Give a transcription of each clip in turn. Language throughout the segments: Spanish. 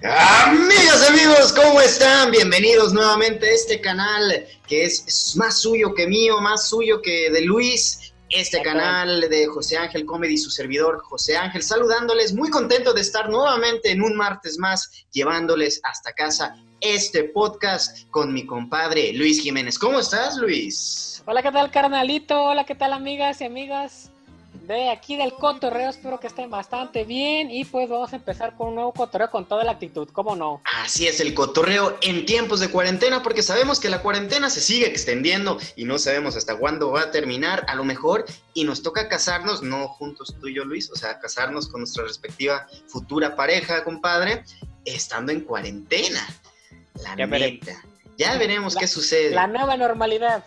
Amigas, amigos, ¿cómo están? Bienvenidos nuevamente a este canal que es más suyo que mío, más suyo que de Luis. Este canal de José Ángel Comedy, su servidor José Ángel, saludándoles, muy contento de estar nuevamente en un martes más, llevándoles hasta casa este podcast con mi compadre Luis Jiménez. ¿Cómo estás, Luis? Hola, ¿qué tal, carnalito? Hola, ¿qué tal, amigas y amigas? De aquí del cotorreo. Espero que estén bastante bien. Y pues vamos a empezar con un nuevo cotorreo con toda la actitud, ¿cómo no? Así es, el cotorreo en tiempos de cuarentena, porque sabemos que la cuarentena se sigue extendiendo y no sabemos hasta cuándo va a terminar. A lo mejor, y nos toca casarnos, no juntos tú y yo, Luis, o sea, casarnos con nuestra respectiva futura pareja, compadre, estando en cuarentena. La ya neta. Ya veremos qué sucede. La nueva normalidad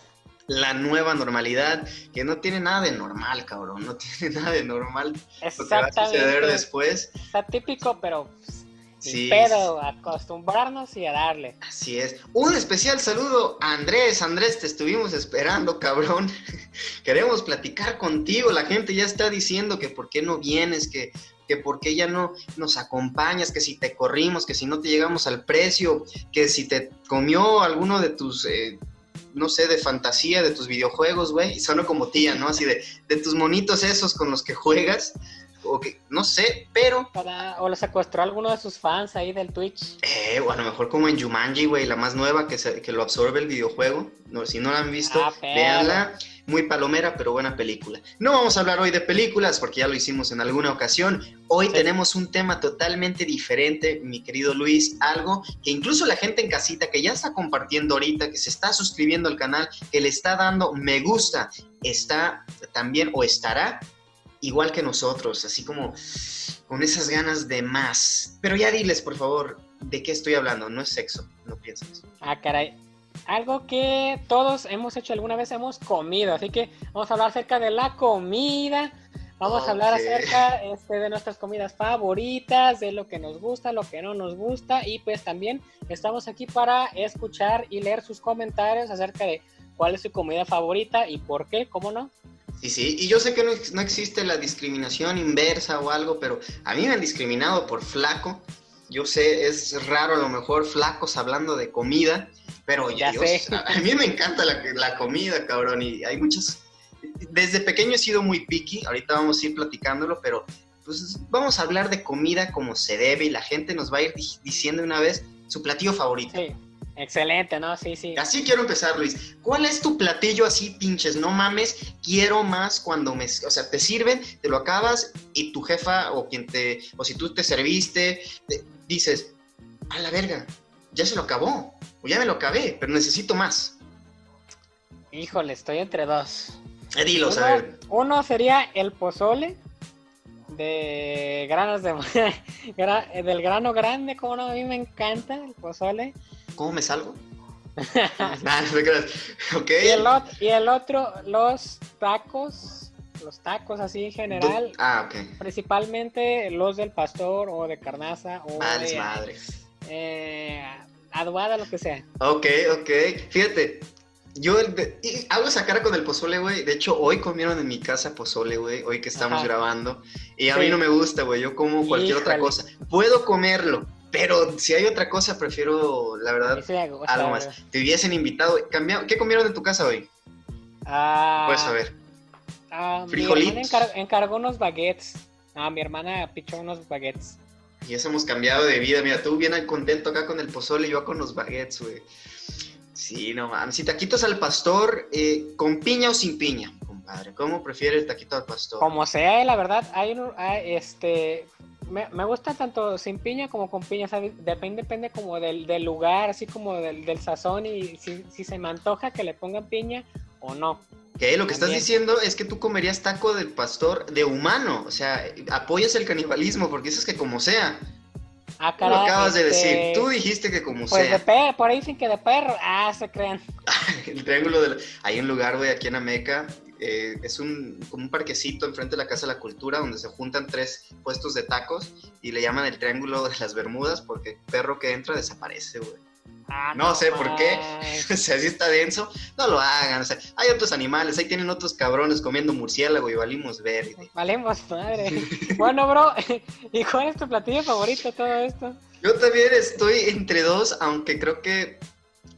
la nueva normalidad, que no tiene nada de normal, cabrón, no tiene nada de normal lo que va a suceder después. Está típico, pero pues, sí. pero acostumbrarnos y a darle. Así es. Un especial saludo a Andrés. Andrés, te estuvimos esperando, cabrón. Queremos platicar contigo. La gente ya está diciendo que por qué no vienes, que, que por qué ya no nos acompañas, que si te corrimos, que si no te llegamos al precio, que si te comió alguno de tus eh, no sé, de fantasía de tus videojuegos, güey, y suena como tía, ¿no? Así de, de tus monitos esos con los que juegas, o que, no sé, pero... o lo secuestró alguno de sus fans ahí del Twitch. Eh, o a lo mejor como en Jumanji, güey, la más nueva que, se, que lo absorbe el videojuego. No, si no la han visto, ah, véanla muy palomera, pero buena película. No vamos a hablar hoy de películas porque ya lo hicimos en alguna ocasión. Hoy tenemos un tema totalmente diferente, mi querido Luis, algo que incluso la gente en casita que ya está compartiendo ahorita, que se está suscribiendo al canal, que le está dando me gusta, está también o estará igual que nosotros, así como con esas ganas de más. Pero ya diles, por favor, de qué estoy hablando, no es sexo, no pienses. Ah, caray algo que todos hemos hecho alguna vez, hemos comido. Así que vamos a hablar acerca de la comida. Vamos a hablar acerca este, de nuestras comidas favoritas, de lo que nos gusta, lo que no nos gusta. Y pues también estamos aquí para escuchar y leer sus comentarios acerca de cuál es su comida favorita y por qué, ¿cómo no? Sí, sí, y yo sé que no, no existe la discriminación inversa o algo, pero a mí me han discriminado por flaco. Yo sé, es raro a lo mejor flacos hablando de comida, pero ya sé. A, mí me encanta la, comida, cabrón, y hay muchas... Desde pequeño he sido muy picky, ahorita vamos a ir platicándolo, pero pues vamos a hablar de comida como se debe y la gente nos va a ir diciendo una vez su platillo favorito. Sí. Excelente, ¿no? Sí, sí. Así quiero empezar, Luis. ¿Cuál es tu platillo así, pinches? No mames, quiero más cuando me... O sea, te sirven, te lo acabas y tu jefa o quien te... O si tú te serviste, dices, a la verga, ya se lo acabó o ya me lo acabé, pero necesito más. Híjole, estoy entre dos. Eh, dilo, uno, a ver. Uno sería el pozole de granos de del grano grande, como no, a mí me encanta el pozole. ¿Cómo me salgo? nah, no me creas. Ok. Y el, y el, otro, los tacos, los tacos así en general. Ah, ok. Principalmente los del pastor o de carnaza o de, madres. Eh, aduada, lo que sea. Ok, ok. Fíjate, yo hago esa cara con el pozole, güey. De hecho, hoy comieron en mi casa pozole, güey. Hoy que estamos grabando. Y a mí no me gusta, güey. Yo como cualquier otra cosa. Puedo comerlo. Pero si hay otra cosa, prefiero, la verdad, algo más. Te hubiesen invitado. ¿Qué comieron en tu casa hoy? Ah, Puedes saber. Ah, Frijolitos. encargó unos baguettes. Ah, mi hermana pichó unos baguettes. Y eso hemos cambiado de vida. Mira, tú bien contento acá con el pozole y yo con los baguettes, güey. Sí, no mames. Si taquitos al pastor, eh, ¿con piña o sin piña, compadre? ¿Cómo prefiere el taquito al pastor? Como sea, eh, la verdad, hay, este... Me, gusta tanto sin piña como con piña, Depende, depende como del, lugar, así como del, del sazón y si, si se me antoja que le pongan piña o no. Que lo que estás diciendo es que tú comerías taco del pastor de humano, o sea, apoyas el canibalismo porque dices que como sea. Ah, caray, lo acabas de decir, este, tú dijiste que como pues sea. De perro, por ahí dicen que de perro, ah, se crean. el triángulo de... Hay un lugar, güey, aquí en Ameca, eh, es un, como un parquecito enfrente de la Casa de la Cultura donde se juntan tres puestos de tacos y le llaman el Triángulo de las Bermudas porque el perro que entra desaparece, güey. Ah, no, sé por qué. o sea, si está denso, no lo hagan. O sea, hay otros animales, ahí tienen otros cabrones comiendo murciélago y valimos verde. Valimos madre. bueno, bro, ¿y cuál es tu platillo favorito de todo esto? Yo también estoy entre dos, aunque creo que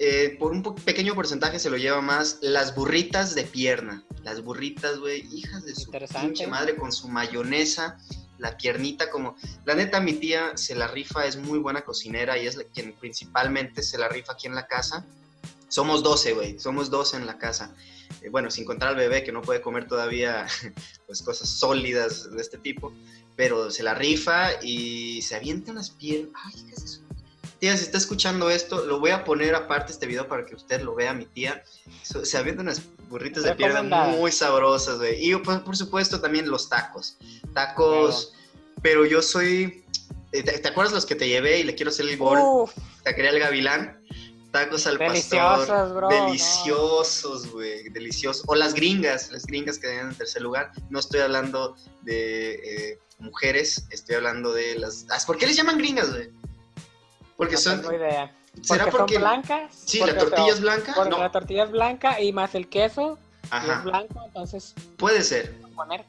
eh, por un pequeño porcentaje se lo lleva más las burritas de pierna. Las burritas, güey, hijas de su pinche madre con su mayonesa la piernita como... La neta, mi tía se la rifa, es muy buena cocinera y es quien principalmente se la rifa aquí en la casa. Somos 12, güey, somos 12 en la casa. Eh, bueno, sin contar al bebé que no puede comer todavía pues cosas sólidas de este tipo, pero se la rifa y se avienta unas piernas. Ay, ¿qué es eso? Tía, si está escuchando esto, lo voy a poner aparte este video para que usted lo vea, mi tía. Se avienta unas burritas de pierna muy sabrosas, güey. Y pues, por supuesto también los tacos. Tacos, pero yo soy... Eh, ¿Te, acuerdas los que te llevé y le quiero hacer el gol? Te quería el gavilán. Tacos al pastor. Bro, deliciosos, güey. Deliciosos. O las gringas, las gringas que en tercer lugar. No estoy hablando de eh, mujeres, estoy hablando de las... ¿Por qué les llaman gringas, güey? Porque son. Tengo idea. ¿Será porque, son blancas? Sí, la tortilla es blanca. Porque la tortilla es blanca y más el queso es blanco, entonces. Puede ser. Poner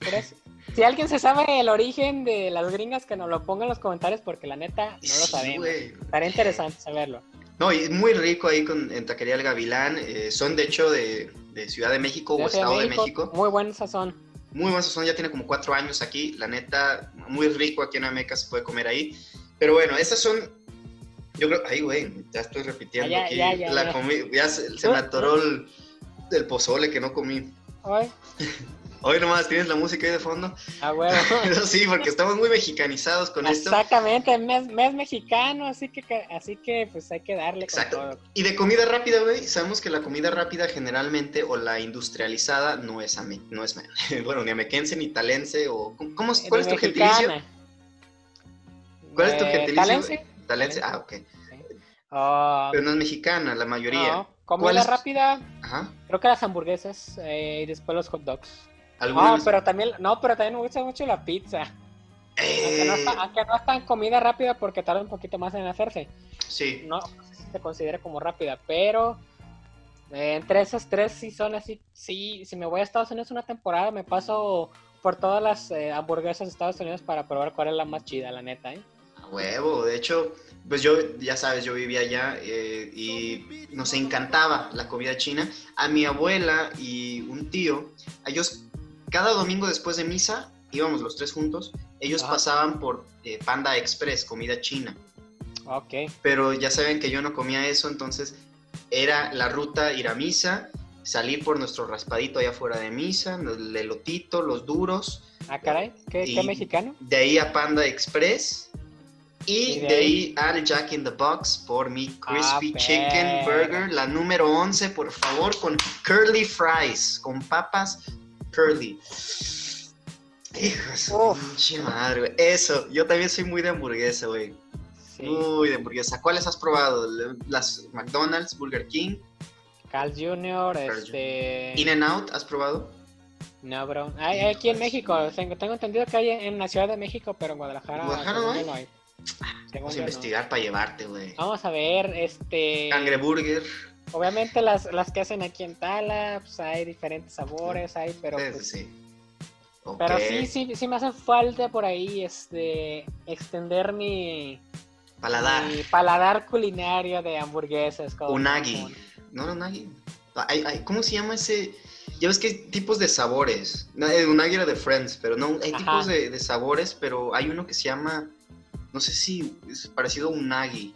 Si alguien se sabe el origen de las gringas, que nos lo ponga en los comentarios, porque la neta no lo sabemos. Estaría interesante saberlo. No, y muy rico ahí con, en Taquería El Gavilán. Eh, son de hecho de, de, Ciudad de México o Estado de México. Muy buen sazón. Muy buen sazón, ya tiene como cuatro años aquí. La neta, muy rico aquí en Ameca, se puede comer ahí. Pero bueno, esas son yo creo, ay, güey, ya estoy repitiendo aquí. Ya, ya, la comida, ya se, me atoró el, pozole que no comí. Hoy. Hoy nomás tienes la música ahí de fondo. Ah, bueno. sí, porque estamos muy mexicanizados con esto. Exactamente, mes, mes mexicano, así que, así que pues hay que darle Exacto. con todo. Y de comida rápida, güey, sabemos que la comida rápida generalmente o la industrializada no es a mí, no es bueno, ni amequense ni talense o ¿cómo, ¿cuál es tu gentilicio? ¿Cuál es tu eh, gentilicio? ¿Talense? Ah, ok. Ah, pero no es mexicana, la mayoría. No, comida rápida, Ajá. creo que las hamburguesas eh, y después los hot dogs. No, pero también, no, pero también me gusta mucho la pizza. Aunque, no está, aunque, no está, en comida rápida porque tarda un poquito más en hacerse. Sí. No, sé si se considera como rápida, pero eh, entre esas tres sí son así. Sí, si me voy a Estados Unidos una temporada, me paso por todas las eh, hamburguesas de Estados Unidos para probar cuál es la más chida, la neta, ¿eh? Huevo, de hecho, pues yo, ya sabes, yo vivía allá eh, y nos encantaba la comida china. A mi abuela y un tío, ellos cada domingo después de misa, íbamos los tres juntos, ellos pasaban por eh, Panda Express, comida china. Ok. Pero ya saben que yo no comía eso, entonces era la ruta ir a misa, salir por nuestro raspadito allá fuera de misa, el elotito, los duros. Ah, caray, ¿qué, ¿qué mexicano? De ahí a Panda Express y, de, ahí, al Jack in the Box por mi Crispy ah, Chicken Burger, la número 11, por favor, con curly fries, con papas curly. Hijo de madre, güey. Eso, yo también soy muy de hamburguesa, güey. Muy de hamburguesa. ¿Cuáles has probado? Las McDonald's, Burger King. Carl Jr., este... In and Out, ¿has probado? No, bro. Hay, aquí en México. Tengo, tengo entendido que hay en la Ciudad de México, pero en Guadalajara, Guadalajara no hay. Vamos a investigar para llevarte, güey. Vamos a ver, este... Cangreburger. Obviamente las, las que hacen aquí en Tala, pues hay diferentes sabores, hay, pero... Pues, sí. Pero sí, sí, sí me hace falta por ahí, este, extender mi... Paladar. Mi paladar culinario de hamburguesas. unagi. No, no, unagi. ¿Cómo se llama ese...? Ya ves que hay tipos de sabores. Unagi era de Friends, pero no, hay tipos de, de sabores, pero hay uno que se llama no sé si es parecido a un Nagi.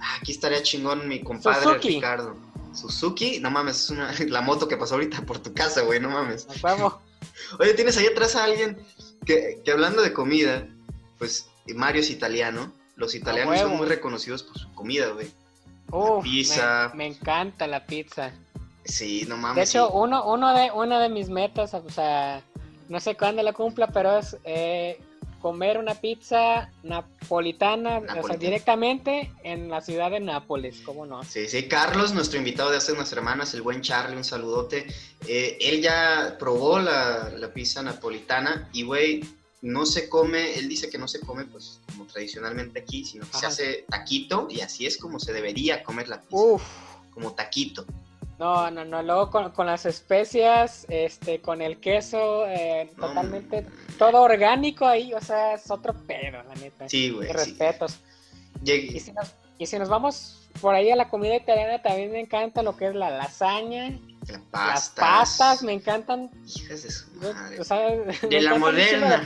Ah, aquí estaría chingón mi compadre Ricardo. Suzuki, no mames, es una, la moto que pasó ahorita por tu casa, güey, no mames. vamos. Oye, tienes ahí atrás a alguien que, hablando de comida, pues Mario es italiano. Los italianos son muy reconocidos por su comida, güey. pizza. Me, encanta la pizza. Sí, no mames. De hecho, uno, uno, de, una de mis metas, o sea, no sé cuándo la cumpla, pero es eh, comer una pizza napolitana, o sea, directamente en la ciudad de Nápoles, ¿cómo no? Sí, sí, Carlos, nuestro invitado de hace unas semanas, el buen Charlie, un saludote. Eh, él ya probó la, pizza napolitana y, güey, no se come, él dice que no se come, pues, como tradicionalmente aquí, sino que se hace taquito y así es como se debería comer la pizza. Uf. Como taquito. No, no, no, luego con, las especias, este, con el queso, eh, totalmente, todo orgánico ahí, o sea, es otro pedo, la neta. Sí, güey. respetos. Y, si nos, y si nos vamos por ahí a la comida italiana, también me encanta lo que es la lasaña. Las pastas me encantan. Hijas de su madre. O sea, de la moderna.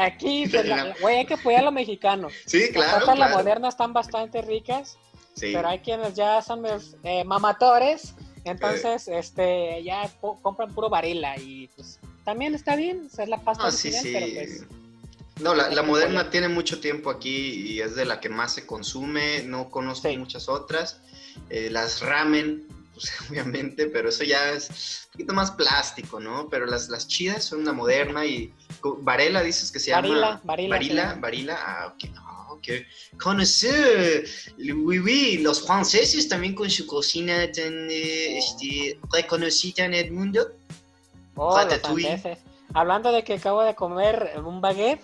Aquí, güey, hay que apoyar a lo mexicano. Sí, claro. Las pastas la moderna están bastante ricas. Pero hay quienes ya son eh, mamatores, entonces este ya compran puro varila y pues también está bien, o sea, es la pasta ah, sí, sí. pero pues... No, la, moderna tiene mucho tiempo aquí y es de la que más se consume, no conozco muchas otras. Eh, las ramen, pues, obviamente, pero eso ya es un poquito más plástico, ¿no? Pero las, las chidas son una moderna y Varela dices que se llama... Varila, Varila. Varila, ah, ok, no que conocer, oui, oui, los franceses también con su cocina tan eh, este, reconocida en el mundo. Oh, Hablando de que acabo de comer un baguette.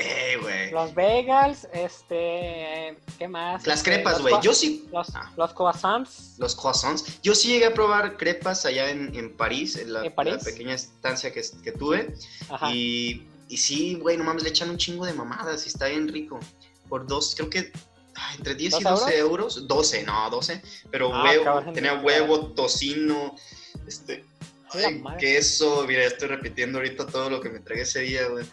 Eh, güey. Los bagels, este, ¿qué más? Las crepas, güey. Yo sí. Los, ah. los, croissants. Los croissants. Yo sí llegué a probar crepas allá en, en París, en la, pequeña estancia que, que tuve. Ajá. Y, y sí, güey, no mames, le echan un chingo de mamadas y está bien rico por dos, creo que entre 10 y 12 euros. 12, no, 12. Pero ah, huevo, tenía huevo, tocino, este, queso. Mira, estoy repitiendo ahorita todo lo que me tragué ese día, güey.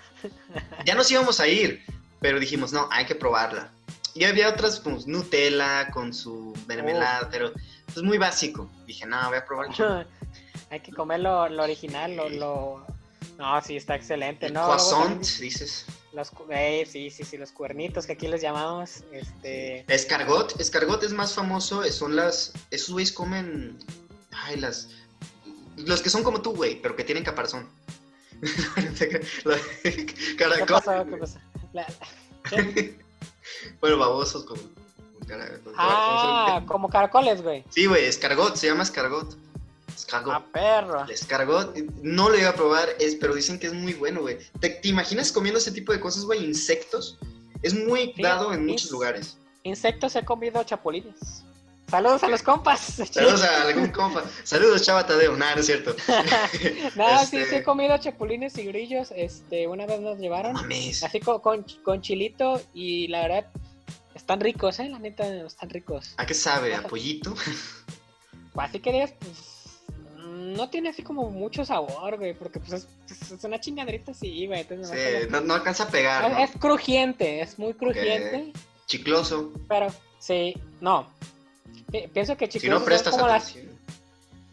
Ya nos íbamos a ir, pero dijimos, no, hay que probarla. Y había otras, como Nutella con su mermelada, pero es pues, muy básico. Dije, no, voy a probar. hay que comer lo, original, lo, lo, No, sí, está excelente, ¿no? Croissant, dices. Los, eh, sí, sí, sí, los cuernitos que aquí les llamamos. Este... Escargot, escargot es más famoso, son las. Esos güeyes comen. Ay, las. Los que son como tú, güey, pero que tienen caparazón. ¿Qué pasa? ¿Qué pasa? bueno, babosos como. ah, como caracoles, güey. Sí, güey, escargot, se llama escargot. Escargot. A perro. escargot. No lo iba a probar, es, pero dicen que es muy bueno, güey. ¿Te, imaginas comiendo ese tipo de cosas, güey? Insectos. Es muy dado en muchos lugares. Insectos he comido chapulines. Saludos a los compas. Saludos a algún compa. Saludos, chava Tadeo. Nada, no es cierto. no, sí, sí he este comido chapulines y grillos. Este, una vez nos llevaron. Así con, con, chilito y la verdad, están ricos, ¿eh? La neta, están ricos. ¿A qué sabe? ¿A pollito? Pues así querías, pues no tiene así como mucho sabor, güey, porque pues es, una chingadrita así, güey. sí, no, alcanza a pegar. Es, crujiente, es muy crujiente. Chicloso. Pero, sí, no. Pienso que chicloso si no prestas como las,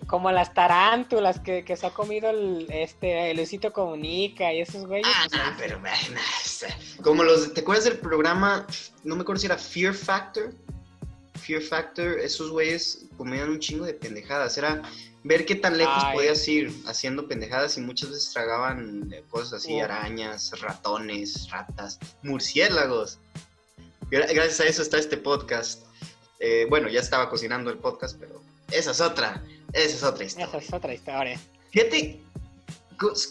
como las tarántulas que, se ha comido el, este, Luisito Comunica y esos güeyes. Ah, pues, no, pero, como los, ¿te acuerdas del programa? No me acuerdo si era Fear Factor. Fear Factor, esos güeyes comían un chingo de pendejadas. Era ver qué tan lejos podías ir haciendo pendejadas y muchas veces tragaban eh, cosas así, arañas, ratones, ratas, murciélagos. Gracias a eso está este podcast. Eh, bueno, ya estaba cocinando el podcast, pero esa es otra, esa es otra historia. Esa es otra historia. Fíjate,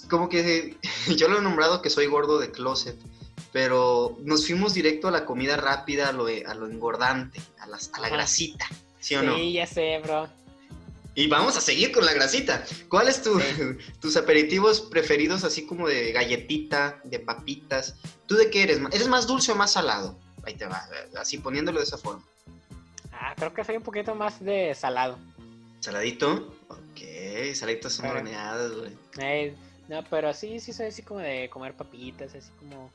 como que yo lo he nombrado que soy gordo de closet, pero nos fuimos directo a la comida rápida, a lo, a lo engordante, a, las, a la grasita, ¿sí o no? Sí, ya sé, bro. Y vamos a seguir con la grasita. ¿Cuáles tu, tus aperitivos preferidos, así como de galletita, de papitas? ¿Tú de qué eres? ¿Eres más dulce o más salado? Ahí te va, así poniéndolo de esa forma. Ah, creo que soy un poquito más de salado. ¿Saladito? Ok, saladitas son horneadas, güey. Eh, no, pero sí, sí soy así como de comer papitas, así como...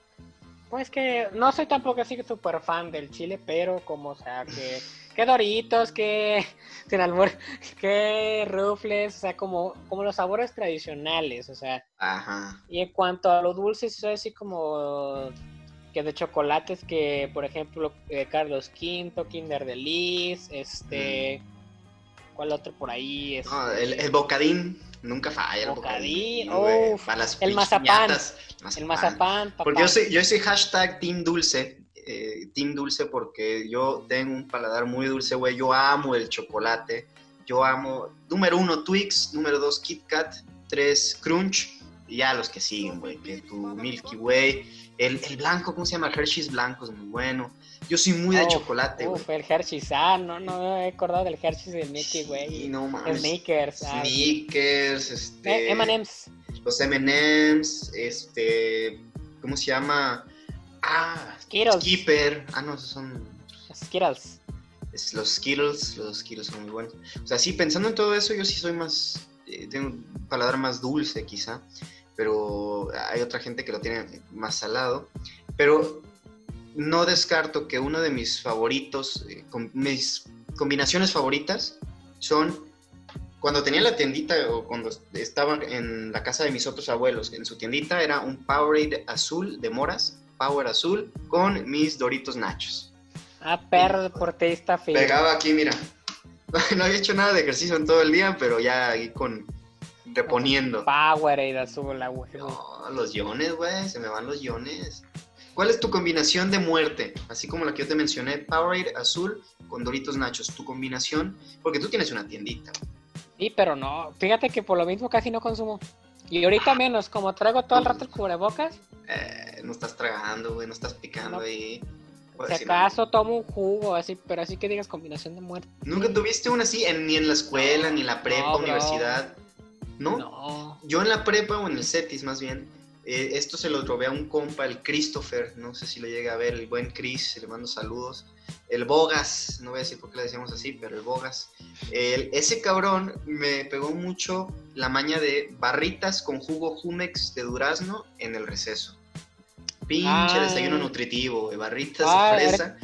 Pues que no soy tampoco así súper fan del chile, pero como, o sea, que que Doritos, que sin albur, que Rufles, o sea, como, como los sabores tradicionales, o sea. Ajá. Y en cuanto a los dulces, soy así como que de chocolates que, por ejemplo, eh, Carlos V, Kinder de Liz, este, mm. ¿cuál otro por ahí? el, el, bocadín, nunca falla. El bocadín, bocadín el mazapán, el mazapán, Porque yo soy, yo soy hashtag Team Dulce, eh, Team Dulce porque yo tengo un paladar muy dulce, güey. Yo amo el chocolate. Yo amo, número uno, Twix. Número dos, Kit Kat. Tres, Crunch. ya los que siguen, güey, que tu Milky Way, el, el, blanco, ¿cómo se llama? El Hershey's blanco es muy bueno. Yo soy muy de chocolate, güey. Uf, el Hershey's, ah, no, no he acordado del Hershey's del Milky Way. Sí, no mames. Snickers. Ah, Snickers, este... Eh, M&M's. Los M&M's, este... ¿Cómo se llama? Ah, Skittles. Skipper. Ah, no, esos son... Skittles. Es, los Skittles, los Skittles son muy buenos. O sea, sí, pensando en todo eso, yo sí soy más... Eh, tengo un paladar más dulce, quizá pero hay otra gente que lo tiene más salado. Pero no descarto que uno de mis favoritos, eh, mis combinaciones favoritas son cuando tenía la tiendita o cuando estaba en la casa de mis otros abuelos, en su tiendita era un Powerade azul de moras, Power azul, con mis Doritos Nachos. Ah, perro deportista, Pegaba aquí, mira. No había hecho nada de ejercicio en todo el día, pero ya ahí con reponiendo. Powerade azul, la güey. No, los iones, güey, se me van los iones. ¿Cuál es tu combinación de muerte? Así como la que yo te mencioné, Powerade azul con Doritos Nachos. Tu combinación, porque tú tienes una tiendita. Sí, pero no. Fíjate que por lo mismo casi no consumo. Y ahorita menos, como traigo todo el rato el cubrebocas. Eh, no estás tragando, güey, no estás picando ahí. Si acaso tomo un jugo, así, pero así que digas combinación de muerte. ¿Nunca tuviste una así, ni en la escuela, ni en la prepa, universidad? ¿No? Yo en la prepa o en el CETIS más bien, eh, esto se lo robé a un compa, el Christopher, no sé si lo llega a ver, el buen Chris, le mando saludos. El Bogas, no voy a decir por qué le decíamos así, pero el Bogas. ese cabrón me pegó mucho la maña de barritas con jugo Jumex de durazno en el receso. Pinche desayuno nutritivo, de barritas de fresa.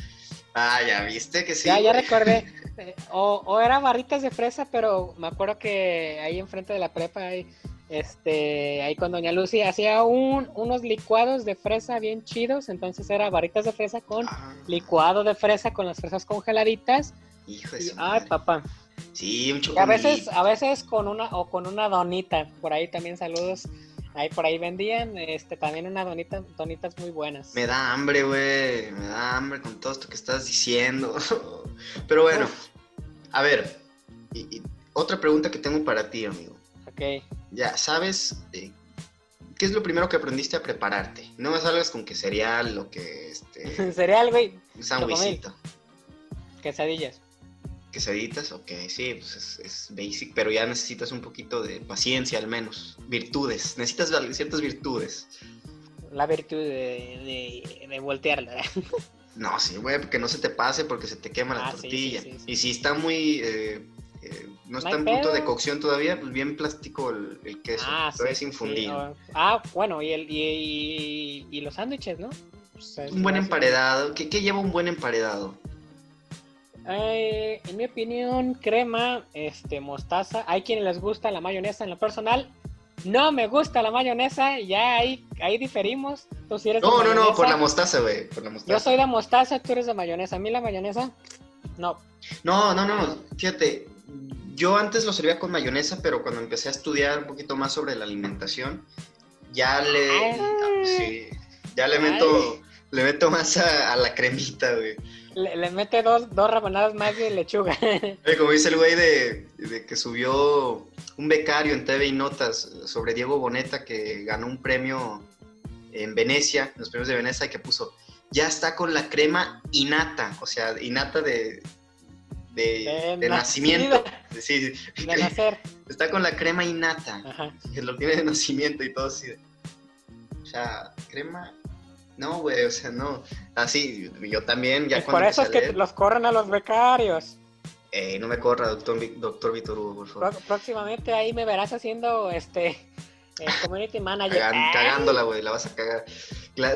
Ah, ya viste que sí. Ya, ya recordé. Eh, o, o era barritas de fresa, pero me acuerdo que ahí enfrente de la prepa, ahí, este, ahí con Doña Lucy hacía un, unos licuados de fresa bien chidos, entonces era barritas de fresa con ah. licuado de fresa con las fresas congeladitas. Hijo de Ay, papá. Sí, un A veces, a veces con una, o con una donita, por ahí también saludos. Ahí por ahí vendían este también una donita, donitas muy buenas. Me da hambre, güey. Me da hambre con todo esto que estás diciendo. Pero bueno, a ver, y, otra pregunta que tengo para ti, amigo. Ok. Ya, ¿sabes eh, qué es lo primero que aprendiste a prepararte? No me salgas con que cereal o que este. cereal, güey. Un sándwichito. Quesadillas. Quesaditas, ok, sí, pues es, basic, pero ya necesitas un poquito de paciencia al menos. Virtudes, necesitas ciertas virtudes. La virtud de, de voltearla. No, sí, güey, porque no se te pase porque se te quema la ah, tortilla. y si está muy... Eh, eh, no está en punto de cocción todavía, pues bien plástico el, queso. Ah, todavía es infundido. Ah, bueno, y, el, y, los sándwiches, ¿no? Pues, un buen emparedado. ¿Qué, lleva un buen emparedado? Eh, en mi opinión, crema, este, mostaza. Hay quienes les gusta la mayonesa en lo personal. No me gusta la mayonesa, ya ahí, ahí diferimos. Tú si eres no, no, no, por la mostaza, güey. Yo soy de mostaza, tú eres de mayonesa. A mí la mayonesa, no. No, no, no. Fíjate, yo antes lo servía con mayonesa, pero cuando empecé a estudiar un poquito más sobre la alimentación, ya le. Sí, ya le meto, le meto más a, la cremita, güey. Le, mete dos, dos rabanadas más de lechuga. Como dice el güey de, de que subió un becario en TV y Notas sobre Diego Boneta que ganó un premio en Venecia, en los premios de Venecia, que puso, ya está con la crema innata, o sea, innata de, de, nacimiento. Sí, de nacer. Está con la crema innata, que lo tiene de nacimiento y todo así. O sea, crema... No, güey, o sea, no. Así, yo también ya Por eso es que los corren a los becarios. Eh, no me corra, doctor, doctor Víctor Hugo, por favor. Próximamente ahí me verás haciendo este eh, community manager. cagándola, güey, la vas a cagar.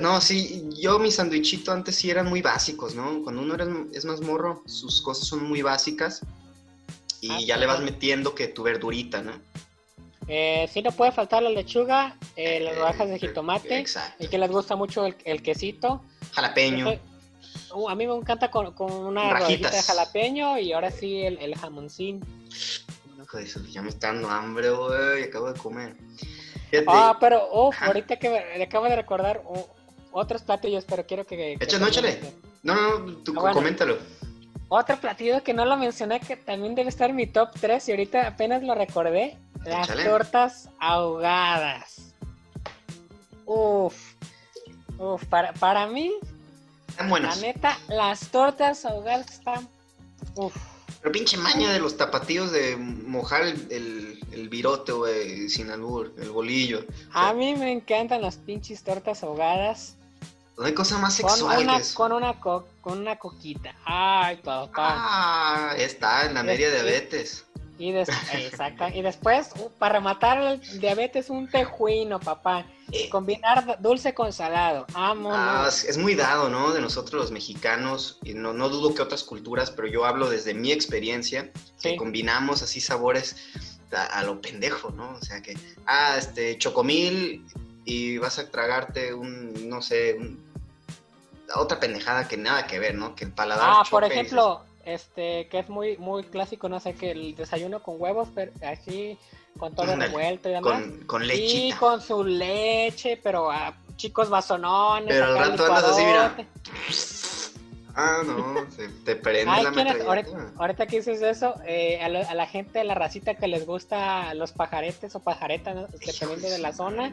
No, sí, yo mi sandwichito antes sí eran muy básicos, ¿no? Cuando uno es más morro, sus cosas son muy básicas y ah, ya le vas metiendo que tu verdurita, ¿no? Eh, sí, no puede faltar la lechuga, eh, las rodajas de jitomate y que les gusta mucho el, quesito. Jalapeño. Uh, a mí me encanta con, una rodajita de jalapeño y ahora sí el, el jamoncín. ya me está dando hambre, güey, acabo de comer. Ah, pero oh, ahorita que me, acabo de recordar otros platillos, pero quiero que... Échale, no, échale. No, no, no, tú ah, coméntalo. Otro platillo que no lo mencioné, que también debe estar en mi top 3 y ahorita apenas lo recordé, las tortas ahogadas. Uf. Uf, para, para mí, están buenas. La neta, las tortas ahogadas están. Uf. Pero pinche maña de los tapatíos de mojar el, el, virote, güey, sin albur, el bolillo. a mí me encantan las pinches tortas ahogadas. No hay cosa más sexual con una, eso. Con una, con una coquita. Ay, papá. Ah, está, en la media diabetes. Y, exacto. y después, uh, para rematar el diabetes, un tejuino, papá. Eh. Combinar dulce con salado. Amo. Ah, es muy dado, ¿no? De nosotros los mexicanos. Y no, no dudo que otras culturas, pero yo hablo desde mi experiencia. Que combinamos así sabores a, lo pendejo, ¿no? O sea que, ah, este, chocomil y vas a tragarte un, no sé, otra pendejada que nada que ver, ¿no? Que el paladar. Ah, por ejemplo este, que es muy, muy clásico, no sé, que el desayuno con huevos, pero así, con todo revuelto y demás. Con, leche. Y con su leche, pero a chicos basonones. Pero al rato andas así, mira. Ah, no, se te prende la ahorita, ahorita, que dices eso, eh, a, la gente, a la racita que les gusta los pajaretes o pajaretas, dependiendo de la zona.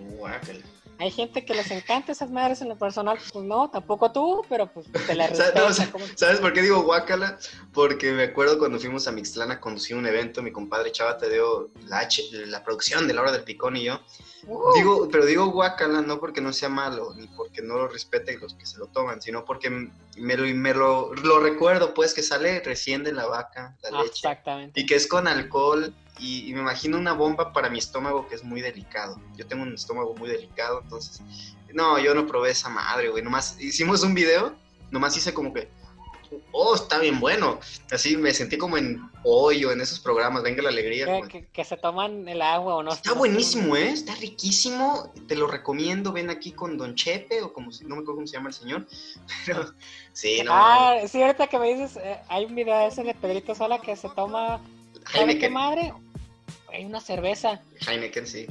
Hay gente que les encanta esas madres en lo personal, pues no, tampoco tú, pero pues te la ¿Sabes, ¿Sabes por qué digo guácala? Porque me acuerdo cuando fuimos a Mixtlán a conducir un evento, mi compadre Chava te dio la, la producción de la hora del picón y yo. Uh. Digo, pero digo guácala no porque no sea malo, ni porque no lo respete los que se lo toman, sino porque me lo, me lo, lo recuerdo, pues, que sale recién de la vaca, la leche. Exactamente. Y que es con alcohol y, me imagino una bomba para mi estómago que es muy delicado. Yo tengo un estómago muy delicado, entonces, no, yo no probé esa madre, güey. Nomás hicimos un video, nomás hice como que, oh, está bien bueno. Así me sentí como en hoyo en esos programas, venga la alegría. Que, se toman el agua o no. Está buenísimo, ¿eh? Está riquísimo, te lo recomiendo. Ven aquí con Don Chepe o como si, no me acuerdo cómo se llama el señor, pero sí, no. Ah, sí, ahorita que me dices, eh, hay un video ese de Pedrito Sola que se toma ¿Sabe qué madre? Hay una cerveza. Heineken, sí.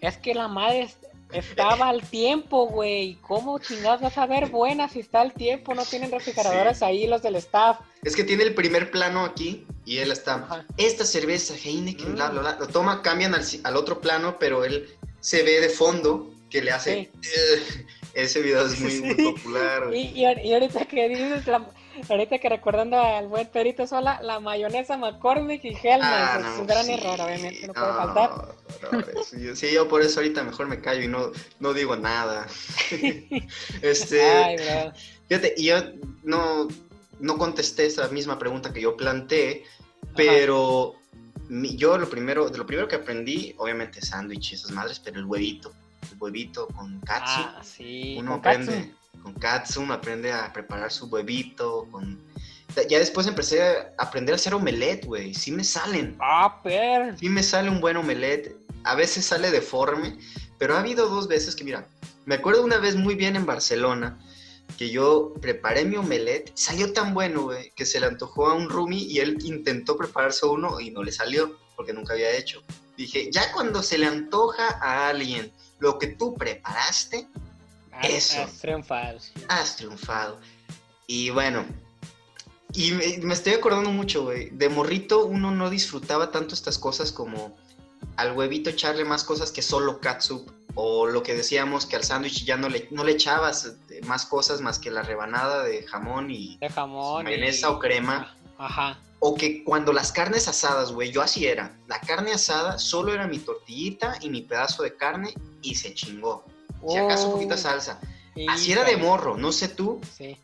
es que la madre estaba al tiempo, güey. ¿Cómo chingados vas a ver buena si está al tiempo? No tienen refrigeradoras ahí los del staff. Es que tiene el primer plano aquí y él está. Esta cerveza, Heineken, bla, bla, bla. Lo toma, cambian al, otro plano, pero él se ve de fondo que le hace. ese video es muy, popular. Y, y, ahorita que dices la Ahorita que recordando al buen Perito Sola, la mayonesa McCormick y Hellman, ah, es un gran error, obviamente, no, puede faltar. sí, yo por eso ahorita mejor me callo y no, no digo nada. este, Fíjate, y yo no, no contesté esa misma pregunta que yo planteé, pero yo lo primero, de lo primero que aprendí, obviamente sándwich y esas madres, pero el huevito, el huevito con katsu. Ah, sí, uno aprende con katsu, aprende a preparar su huevito, con... Ya después empecé a aprender a hacer omelette, güey. Sí me salen. Ah, per. Sí me sale un buen omelette. A veces sale deforme, pero ha habido dos veces que, mira, me acuerdo una vez muy bien en Barcelona que yo preparé mi omelette. Salió tan bueno, güey, que se le antojó a un roomie y él intentó prepararse uno y no le salió porque nunca había hecho. Dije, ya cuando se le antoja a alguien lo que tú preparaste, eso. Has triunfado. Has triunfado. Y bueno, y me, estoy acordando mucho, güey. De morrito uno no disfrutaba tanto estas cosas como al huevito echarle más cosas que solo catsup. O lo que decíamos que al sándwich ya no le, no le echabas más cosas más que la rebanada de jamón y de jamón mayonesa o crema. Ajá. O que cuando las carnes asadas, güey, yo así era. La carne asada solo era mi tortillita y mi pedazo de carne y se chingó. Si acaso un poquito de salsa. Así era de morro, no sé tú. Sí.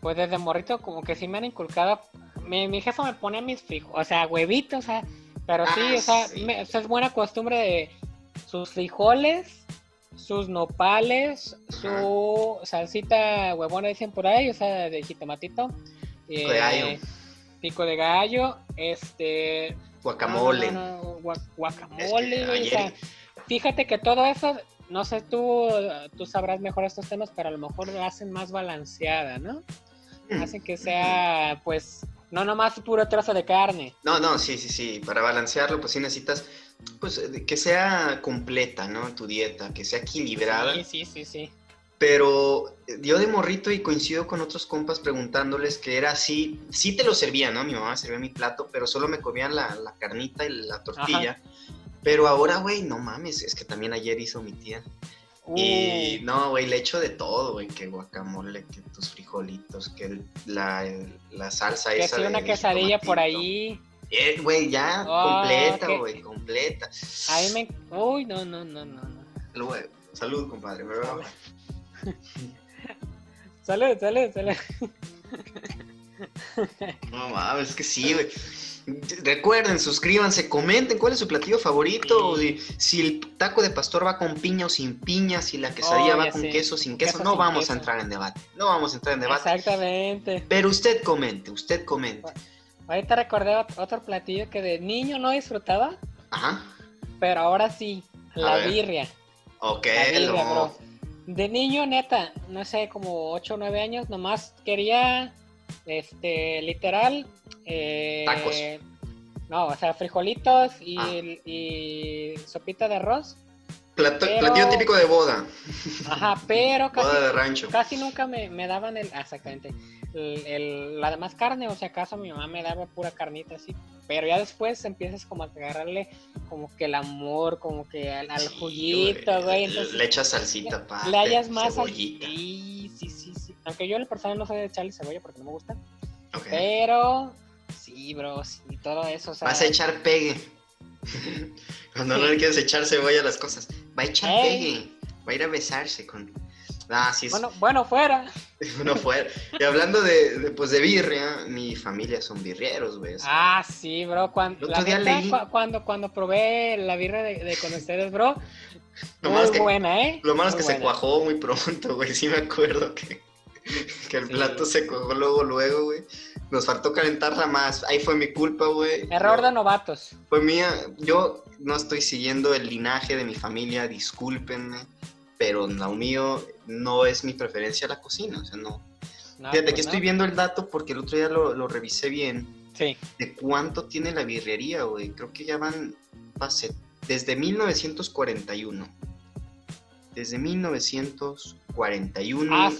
Pues desde morrito como que sí me han inculcado. Mi, mi jefa me pone mis frijoles, o sea, huevitos, o sea, pero sí, ah, o sea, es buena costumbre de sus frijoles, sus nopales, su salsita huevona dicen por ahí, o sea, de jitomatito. Pico de gallo. Eh, pico de gallo, este... Guacamole. guacamole, fíjate que todo eso no sé, tú, tú sabrás mejor estos temas, pero a lo mejor lo hacen más balanceada, ¿no? Hacen que sea, pues, no nomás puro trozo de carne. No, no, sí, sí, sí. Para balancearlo, pues sí necesitas, pues, que sea completa, ¿no? Tu dieta, que sea equilibrada. Sí, sí, sí, sí. Pero yo de morrito y coincido con otros compas preguntándoles que era así, sí te lo servía, ¿no? Mi mamá servía mi plato, pero solo me comían la, carnita y la tortilla. Pero ahora, güey, no mames, es que también ayer hizo mi tía. Y uh. no, güey, le echo de todo, güey, que guacamole, que tus frijolitos, que la, la salsa que esa. Que una quesadilla por ahí. Eh, güey, ya, oh, completa, güey, completa. Ahí me... Uy, no, no, no, no. no. Salud, compadre, ¿verdad? salud, salud, salud. No mames, es que sí, güey. Recuerden, suscríbanse, comenten cuál es su platillo favorito, si el taco de pastor va con piña o sin piña, si la quesadilla oh, va con queso o sin queso, no vamos a entrar en debate, no vamos a entrar en debate. Exactamente. Pero usted comente, usted comente. Ahorita recordé otro platillo que de niño no disfrutaba. Ajá. Pero ahora sí, la birria. Ok, De niño, neta, no sé, como 8 o 9 años, nomás quería este, literal. Eh, Tacos. No, o sea, frijolitos y, ah. sopita de arroz. platillo típico de boda. Ajá, pero casi, boda de rancho. casi nunca me, me daban el. Exactamente. El, la demás carne, o sea, acaso mi mamá me daba pura carnita así. Pero ya después empiezas como a agarrarle como que el amor, como que al, juguito, güey. le echas salsita, pa. Le hayas más. Cebollita. Sí, sí, sí. Aunque yo en el personal no soy de echarle cebolla porque no me gusta. Pero sí, bro, sí, todo eso. O Vas a echar pegue. Cuando no le quieres echar cebolla a las cosas. Va a echar pegue. Va a ir a besarse con. Ah, sí. Bueno, bueno, fuera. bueno, fuera. Y hablando de, pues, de birria, mi familia son birrieros, güey. Ah, sí, bro. Cuando, cuando, cuando probé la birria de, con ustedes, bro. muy buena, ¿eh? Lo malo es que se cuajó muy pronto, güey. Sí me acuerdo que que el plato se cogó luego, luego, güey. Nos faltó calentarla más. Ahí fue mi culpa, güey. Error de novatos. Fue mía. Yo no estoy siguiendo el linaje de mi familia, discúlpenme. Pero lo mío no es mi preferencia la cocina, o sea, no. Fíjate, pues que estoy viendo el dato porque el otro día lo, lo revisé bien. Sí. De cuánto tiene la birrería, güey. Creo que ya van, pase, desde 1941 desde 1941. Ah,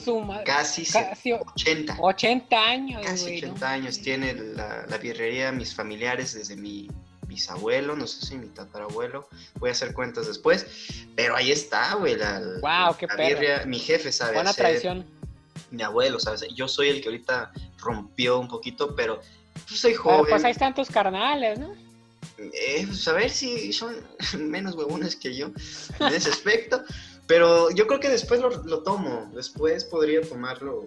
casi, casi 80. 80 años. Casi 80 años tiene la, la, birrería, mis familiares, desde mi bisabuelo, no sé si mi tatarabuelo, voy a hacer cuentas después, pero ahí está, güey, la, wow, qué birria, mi jefe sabe Buena tradición. Mi abuelo, ¿sabes? Yo soy el que ahorita rompió un poquito, pero pues, soy joven. pues ahí están tus carnales, ¿no? Eh, pues a ver si son menos huevones que yo en ese aspecto. Pero yo creo que después lo, tomo. Después podría tomarlo.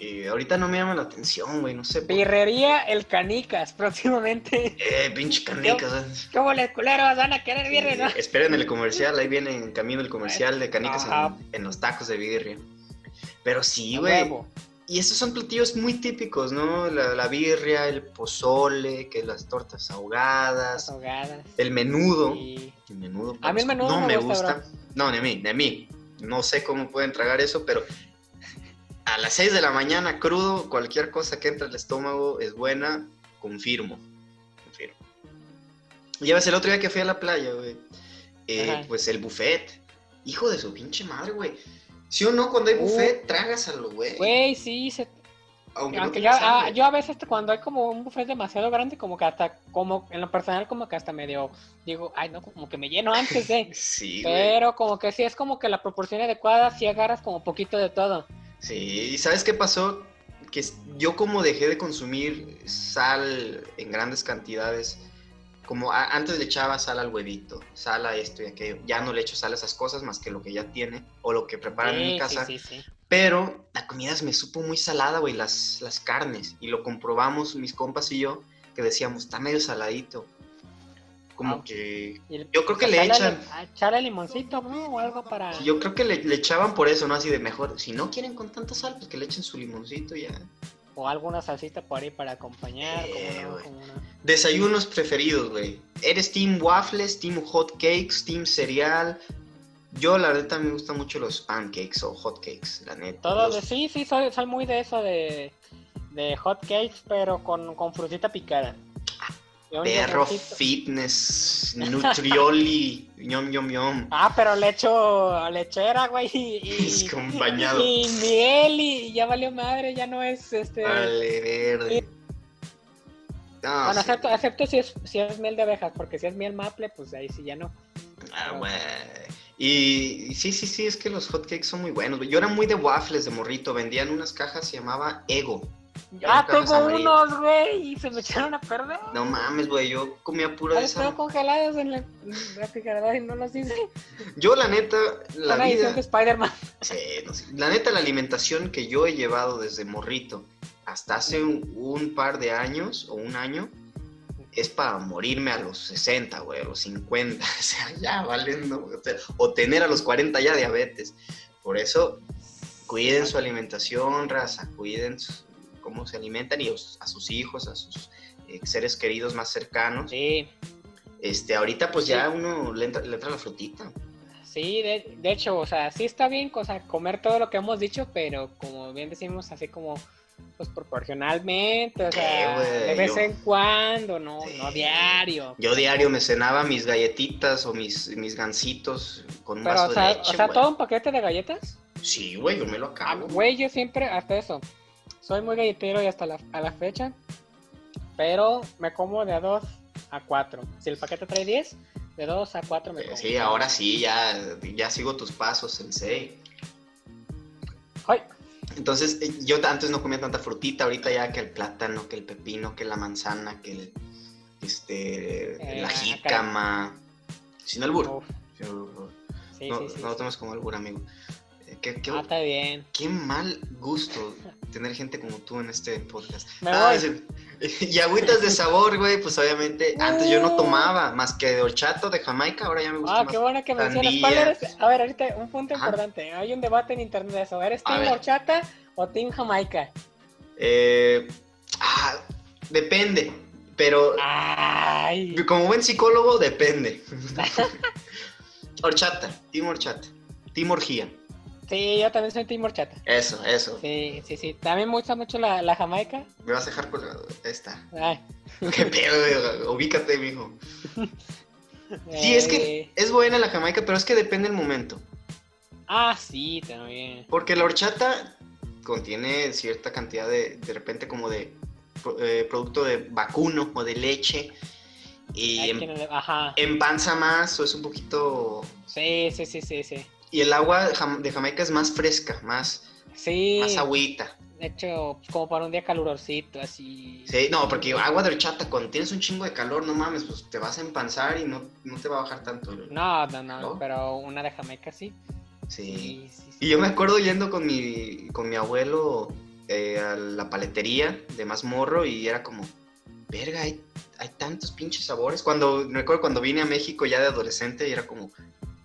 Eh, ahorita no me llama la atención, güey, no sé. Birrería El Canicas, próximamente. Eh, pinche Canicas. ¿Cómo les culeros van a querer birria, no? Esperen el comercial, ahí viene en camino el comercial de Canicas en, los tacos de birria. Pero sí, güey. Y estos son platillos muy típicos, ¿no? La, birria, el pozole, que las tortas ahogadas. ahogadas. El menudo. El menudo. A mí el menudo no me gusta. No, ni a mí, ni a mí. No sé cómo pueden tragar eso, pero a las 6 de la mañana crudo, cualquier cosa que entre al estómago es buena, confirmo. Confirmo. Ves, el otro día que fui a la playa, güey, eh, pues el buffet. Hijo de su pinche madre, güey ¿Sí o no? Cuando hay buffet, uh, trágaselo, güey. Güey, sí, se... Aunque, ya, ah, yo a veces cuando hay como un buffet demasiado grande, como que hasta, como en lo personal, como que hasta medio, digo, ay, no, como que me lleno antes de. sí, Pero como que sí es como que la proporción adecuada, si agarras como poquito de todo. Sí, ¿y sabes qué pasó? Que yo como dejé de consumir sal en grandes cantidades, como antes le echaba sal al huevito, sal a esto y aquello. Ya no le echo sal a esas cosas más que lo que ya tiene o lo que preparan en mi casa. Sí, sí, Pero la comida me supo muy salada, güey, las, las carnes. Y lo comprobamos mis compas y yo, que decíamos, está medio saladito. Como ah, que... Yo creo que le echan... Echarle limoncito, ¿no? O algo para... Yo creo que le, le, echaban por eso, ¿no? Así de mejor. Si no quieren con tanta sal, pues que le echen su limoncito ya o alguna salsita por ahí para acompañar. Eh, Desayunos preferidos, güey. ¿Eres team waffles, team hot cakes, team cereal? Yo, la neta, me gustan mucho los pancakes o hot cakes, la neta. Todo, sí, sí, soy, soy, muy de eso de, de hot cakes, pero con, con frutita picada. Perro fitness, nutrioli, yom yom yom. Ah, pero le echo lechera, güey, y, miel y ya valió madre, ya no es este. Vale, verde. No, bueno, acepto, si, es, si es miel de abejas, porque si es miel maple, pues ahí sí ya no. Ah, güey. Y, sí, sí, sí, es que los hotcakes son muy buenos. Yo era muy de waffles de morrito. Vendían unas cajas, se llamaba Ego. Ah, tengo unos, güey, y se me echaron a perder. No mames, güey, yo comía puro de esa. congelados en la y no los hice. Yo, la neta, la Una vida... de Spider-Man. Sí, no sé. La neta, la alimentación que yo he llevado desde morrito hasta hace un, par de años o un año es para morirme a los 60, güey, a los 50. O sea, ya valiendo. O, o tener a los 40 ya diabetes. Por eso, cuiden su alimentación, raza, cuiden su cómo se alimentan y a sus hijos, a sus eh, seres queridos más cercanos. Sí. Este, ahorita pues ya uno le entra, la frutita. Sí, de, hecho, o sea, sí está bien o comer todo lo que hemos dicho, pero como bien decimos, así como pues proporcionalmente, o sea, de vez en cuando, no, no diario. Yo diario me cenaba mis galletitas o mis, mis gansitos con un vaso de leche. O sea, todo un paquete de galletas. Sí, güey, yo me lo acabo. Güey, yo siempre hasta eso. Soy muy galletero y hasta la, a la fecha, pero me como de a 2 a 4. Si el paquete trae 10, de 2 a 4 me como. Sí, ahora sí, ya, ya sigo tus pasos, sensei. Ay. Entonces, eh, yo antes no comía tanta frutita, ahorita ya que el plátano, que el pepino, que la manzana, que el, este, la eh, jícama. Sin albur. Sí, no, sí, sí, no lo tomes como albur, amigo. Qué, ah, está bien. Qué mal gusto tener gente como tú en este podcast. Me ah, y agüitas de sabor, güey, pues obviamente antes yo no tomaba más que de horchato, de Jamaica, ahora ya me gusta Ah, qué bueno que mencionas. A ver, ahorita un punto importante. Hay un debate en internet de eso. ¿Eres team horchata o team Jamaica? Eh, ah, depende, pero Ay. como buen psicólogo, depende. horchata, team horchata, team orgía. Sí, yo también soy Team Horchata. Eso, eso. Sí, sí, sí. También me gusta mucho la, la Jamaica. Me vas a dejar con esta. Ay. Qué pedo, ubícate, mijo. Sí, es que eh. es buena la Jamaica, pero es que depende del momento. Ah, sí, también. Porque la horchata contiene cierta cantidad de, de repente como de eh, producto de vacuno o de leche. Y en, empanza más o es un poquito... Sí, sí, sí, sí, sí. Y el agua de Jamaica es más fresca, más, sí, más agüita. De hecho, como para un día calurosito, así. Sí, no, porque agua de horchata, cuando tienes un chingo de calor, no mames, pues te vas a empanzar y no, no te va a bajar tanto. No, no, no, pero una de Jamaica sí. Sí. Y yo me acuerdo yendo con mi, con mi abuelo eh, a la paletería de Mazmorro y era como, verga, hay, hay tantos pinches sabores. Cuando, me acuerdo cuando vine a México ya de adolescente y era como,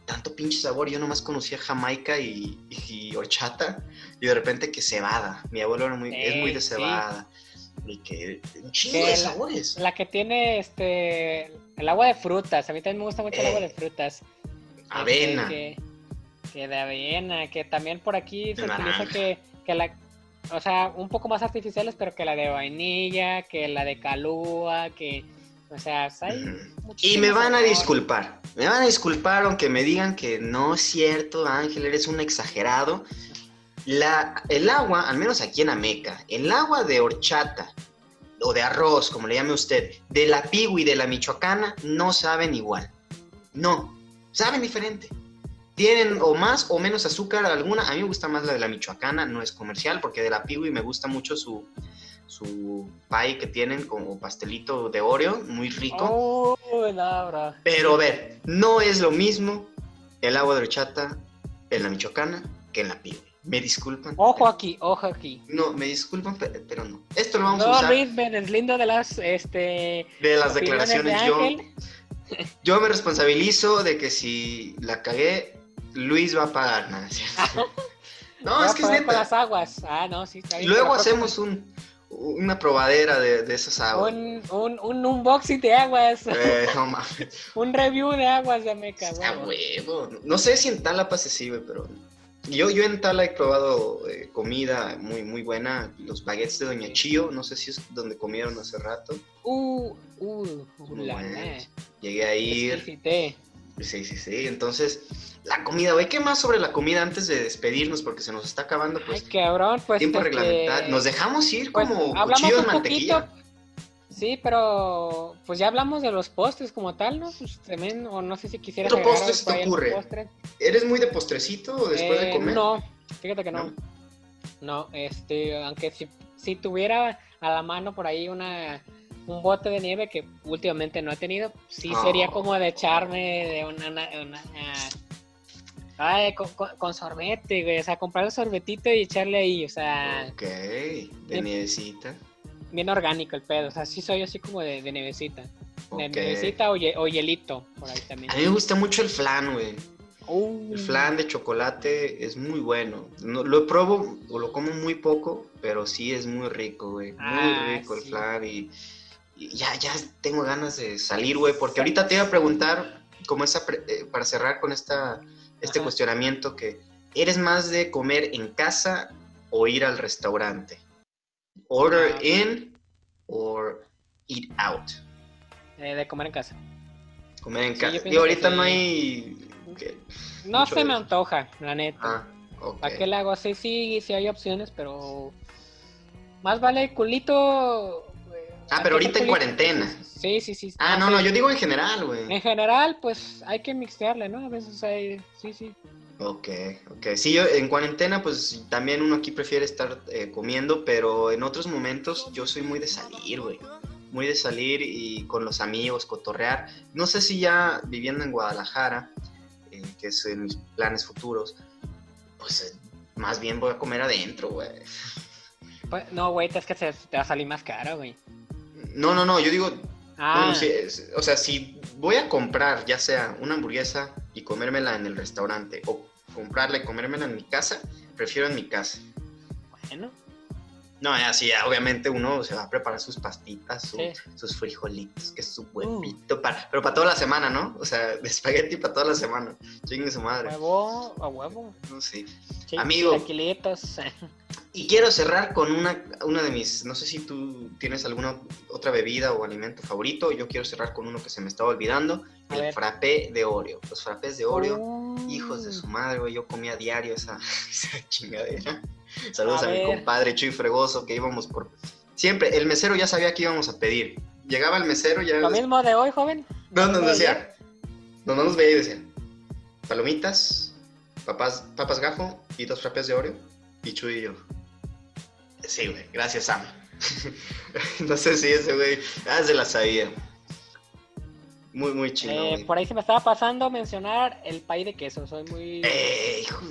tanto pinche sabor. Yo nomás conocía Jamaica y, horchata. Y de repente que cebada. Mi abuelo era muy, es muy de cebada. Y que un chingo de sabores. La, que tiene este el agua de frutas. A mí también me gusta mucho el agua de eh, frutas. Avena. Que, de avena. Que también por aquí se utiliza que, que la. O sea, un poco más artificiales, pero que la de vainilla, que la de calúa, que o sea, hay Y me van a disculpar. Me van a disculpar aunque me digan que no es cierto, Ángel, eres un exagerado. La, el agua, al menos aquí en Ameca, el agua de horchata o de arroz, como le llame usted, de la piwi y de la michoacana, no saben igual. No, saben diferente. Tienen o más o menos azúcar alguna. A mí me gusta más la de la michoacana, no es comercial, porque de la piwi me gusta mucho su, su pie que tienen como pastelito de Oreo, muy rico. Oh, Pero a ver, no es lo mismo el agua de horchata en la michoacana que en la pibe. Me disculpan. Ojo aquí, ojo aquí. No, me disculpan, pero, no. Esto lo vamos a usar. No, lindo de las, este... De las declaraciones. yo, yo me responsabilizo de que si la cagué, Luis va a pagar. No, es que es neta. las aguas. Ah, no, sí, está Luego hacemos un, una probadera de, de esas aguas. Un, un, un, unboxing de aguas. Eh, no mames. un review de aguas de Meca. Está huevo. No sé si en Talapa se sirve, pero yo, yo en Tala he probado eh, comida muy, muy buena. Los baguettes de Doña Chío, no sé si es donde comieron hace rato. Uh, uh, la Llegué a ir. Sí, sí, sí. Entonces, la comida, güey. ¿Qué más sobre la comida antes de despedirnos? Porque se nos está acabando, pues. Ay, cabrón, pues. Tiempo este, reglamentario. Nos dejamos ir pues, como cuchillo de mantequilla. sí, Sí, pero pues ya hablamos de los postres como tal, ¿no? Pues también, o no sé si quisieras ¿Qué postre se te ocurre? ¿Eres muy de postrecito o después de eh, comer? No, fíjate que no. No, este, aunque si, si tuviera a la mano por ahí una un bote de nieve que últimamente no he tenido, sí sería oh. como de echarme de una, una, ay, con, sorbete, güey, o sea, comprar el sorbetito y echarle ahí, o sea. Ok, de nievecita. Bien orgánico el pedo, o sea, sí soy así como de, de nevecita. De nevecita o, o, hielito, por ahí también. A mí me gusta mucho el flan, güey. El flan de chocolate es muy bueno. No, lo pruebo o lo como muy poco, pero sí es muy rico, güey. Muy ah, rico el flan y ya, ya tengo ganas de salir, güey, porque ahorita te iba a preguntar, como esa, eh, para cerrar con esta, este cuestionamiento, que ¿eres más de comer en casa o ir al restaurante? ¿Order ah, in o eat out? Eh, de comer en casa. Comer en casa. Y ahorita no hay... no se me antoja, la neta. Ah, ¿Para qué le hago así? Sí, sí hay opciones, pero... Más vale culito Ah, pero ahorita en cuarentena. Sí, sí, sí. Ah, no, no, yo digo en general, güey. En general, pues hay que mixtearle, ¿no? A veces hay, sí, sí. Ok, ok. Sí, yo en cuarentena, pues también uno aquí prefiere estar eh, comiendo, pero en otros momentos yo soy muy de salir, güey. Muy de salir y con los amigos, cotorrear. No sé si ya viviendo en Guadalajara, eh, que es en mis planes futuros, pues eh, más bien voy a comer adentro, güey. Pues, no, güey, es que te va a salir más caro, güey. No, no, no, yo digo, ah. o sea, si voy a comprar ya sea una hamburguesa y comérmela en el restaurante o comprarla y comérmela en mi casa, prefiero en mi casa. Bueno. No, así obviamente uno se va a preparar sus pastitas, sus frijolitos, que es su huevito, para, pero para toda la semana, ¿no? O sea, de espagueti para toda la semana. Chingue su madre. Huevo, a huevo. No sé. Amigo. Y quiero cerrar con una, una de mis, no sé si tú tienes alguna otra bebida o alimento favorito, yo quiero cerrar con uno que se me estaba olvidando, el frappé de Oreo. Los frappés de Oreo, oh. hijos de su madre, güey, yo comía a diario esa, chingadera. Saludos a, mi compadre Chuy Fregoso, que íbamos por... Siempre, el mesero ya sabía que íbamos a pedir. Llegaba el mesero ya... ¿Lo mismo de hoy, joven? No, nos decía, no, no nos veía y decía, palomitas, papas, papas gafo y dos frappés de Oreo, y Chuy y yo Sí, güey, gracias, Sam. no sé si ese güey, ah, se la sabía. Muy, muy chido. Eh, por ahí se me estaba pasando mencionar el pay de queso. Soy muy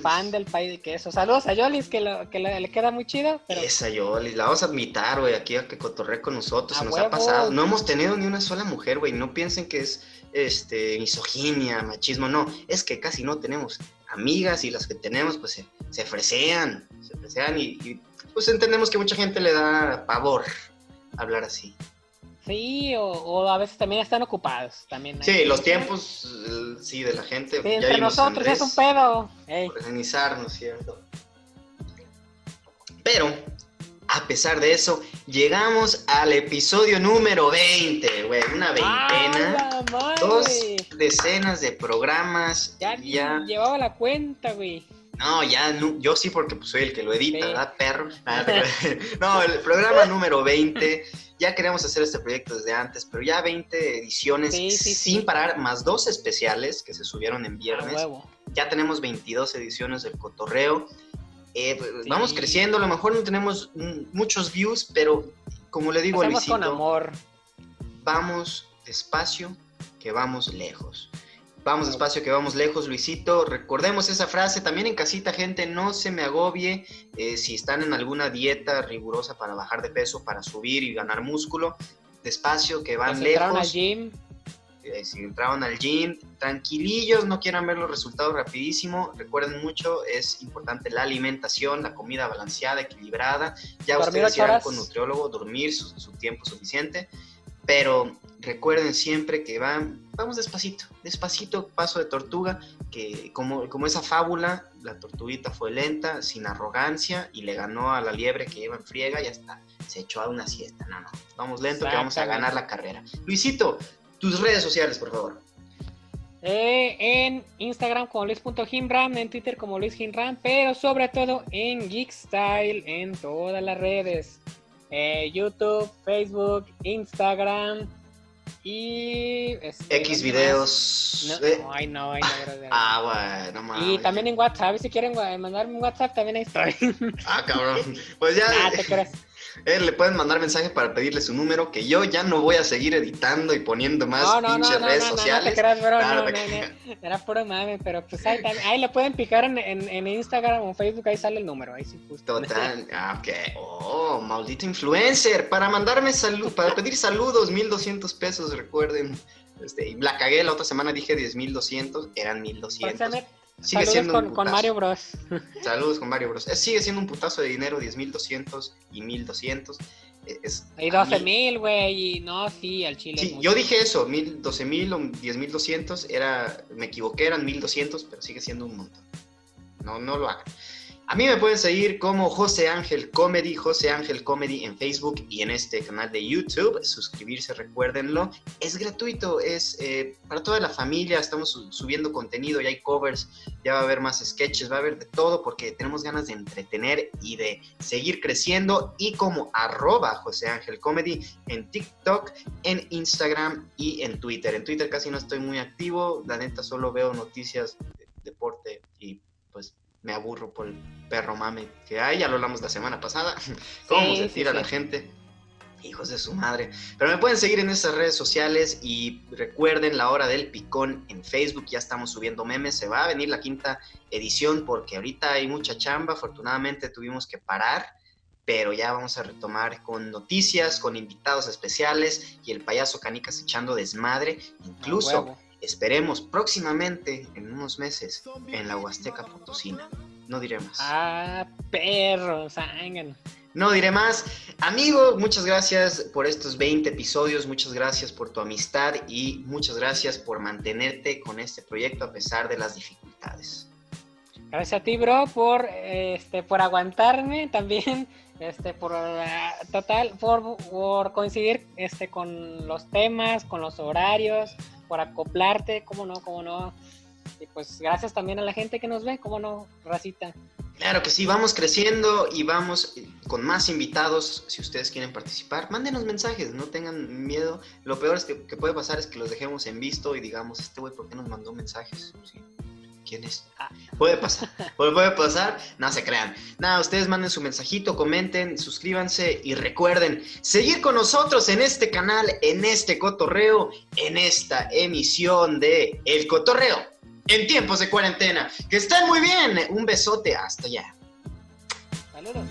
fan del pay de queso. Saludos a Yolis, que, lo, que le, queda muy chido. Esa Yolis, la vamos a admitir, güey, aquí a que cotorre con nosotros. se nos ha pasado. No hemos tenido ni una sola mujer, güey. No piensen que es este misoginia, machismo. No, es que casi no tenemos amigas y las que tenemos, pues se, se fresean. Se fresean y pues entendemos que mucha gente le da pavor hablar así. Sí, o, a veces también están ocupados. También sí, los tiempos, eh, sí, de la gente. Sí, entre nosotros es un pedo. Organizarnos, ¿cierto? Pero, a pesar de eso, llegamos al episodio número 20, güey. Una veintena. dos decenas de programas. Ya, ya... llevaba la cuenta, güey. No, ya, no, yo sí porque pues, soy el que lo edita, ¿verdad, perro? no, el programa número 20, ya queríamos hacer este proyecto desde antes, pero ya 20 ediciones sin parar, más dos especiales que se subieron en viernes. ya tenemos 22 ediciones del cotorreo. Eh, pues, vamos creciendo, a lo mejor no tenemos muchos views, pero como le digo a Luisito, con amor. vamos despacio, que vamos lejos. Vamos despacio que vamos lejos, Luisito. Recordemos esa frase también en casita, gente, no se me agobie eh, si están en alguna dieta rigurosa para bajar de peso, para subir y ganar músculo. Despacio que van lejos. Al gym. Eh, si entraron al gym, tranquilillos, no quieran ver los resultados rapidísimo. Recuerden mucho, es importante la alimentación, la comida balanceada, equilibrada. Ya ustedes ya con nutriólogo, dormir su tiempo suficiente pero recuerden siempre que van, vamos despacito, despacito, paso de tortuga, que como, como esa fábula, la tortuguita fue lenta, sin arrogancia, y le ganó a la liebre que iba en friega y hasta se echó a una siesta. No, no, vamos lento que vamos a ganar la carrera. Luisito, tus redes sociales, por favor. Eh, en Instagram como Luis.Hinram, en Twitter como Luis pero sobre todo en Geekstyle en todas las redes. Eh, YouTube, Facebook, Instagram y... Este, X videos. No, eh. ay, no, ay, no, Ah, bueno, mames. Y también en WhatsApp, si quieren mandarme un WhatsApp, también ahí estoy. Ah, cabrón. Pues ya... Ah, te crees. Eh, le pueden mandar mensaje para pedirle su número, que yo ya no voy a seguir editando y poniendo más pinches redes sociales. No, Era puro mame, pero pues ahí, ahí le pueden picar en, en, Instagram o Facebook, ahí sale el número, ahí sí justo. Total, ah, ok. Oh, maldito influencer, para mandarme salud, para pedir saludos, 1200 pesos, recuerden. Este, y la cagué, la otra semana dije 10.200, eran 1200. Sigue siendo con, con, Mario Bros. Saludos con Mario Bros. Sigue siendo un putazo de dinero, 10.200 y 1.200. E, es, Hay 12.000, güey, y no, sí, al chile. Sí, yo dije eso, 12.000 o 10.200, era, me equivoqué, eran 1.200, pero sigue siendo un montón. No, no lo hagan. A mí me pueden seguir como José Ángel Comedy, José Ángel Comedy en Facebook y en este canal de YouTube. Suscribirse, recuérdenlo. Es gratuito, es eh, para toda la familia. Estamos subiendo contenido, ya hay covers, ya va a haber más sketches, va a haber de todo porque tenemos ganas de entretener y de seguir creciendo. Y como arroba José Ángel Comedy en TikTok, en Instagram y en Twitter. En Twitter casi no estoy muy activo, la neta solo veo noticias de deporte me aburro por el perro mame que hay, ya lo hablamos la semana pasada, cómo se tira la gente, hijos de su madre. Pero me pueden seguir en esas redes sociales y recuerden la hora del picón en Facebook, ya estamos subiendo memes, se va a venir la quinta edición porque ahorita hay mucha chamba, afortunadamente tuvimos que parar. Pero ya vamos a retomar con noticias, con invitados especiales y el payaso Canicas echando desmadre. Incluso Esperemos próximamente, en unos meses, en la Huasteca Potosina. No diré más. Ah, perro, sangre. No diré más. Amigo, muchas gracias por estos 20 episodios, muchas gracias por tu amistad y muchas gracias por mantenerte con este proyecto a pesar de las dificultades. Gracias a ti, bro, por este por aguantarme también, este por total por, por coincidir este con los temas, con los horarios, por acoplarte, cómo no, cómo no. Y pues gracias también a la gente que nos ve, cómo no, racita. Claro que sí, vamos creciendo y vamos eh, con más invitados. Si ustedes quieren participar, mándenos mensajes, no tengan miedo. Lo peor es que, puede pasar es que los dejemos en visto y digamos, este güey, ¿por qué nos mandó mensajes? ¿Quién es? Ah, puede pasar, puede, pasar, no se crean. Nada, ustedes manden su mensajito, comenten, suscríbanse y recuerden seguir con nosotros en este canal, en este cotorreo, en esta emisión de El Cotorreo en tiempos de cuarentena. Que estén muy bien, un besote, hasta allá. Saludos.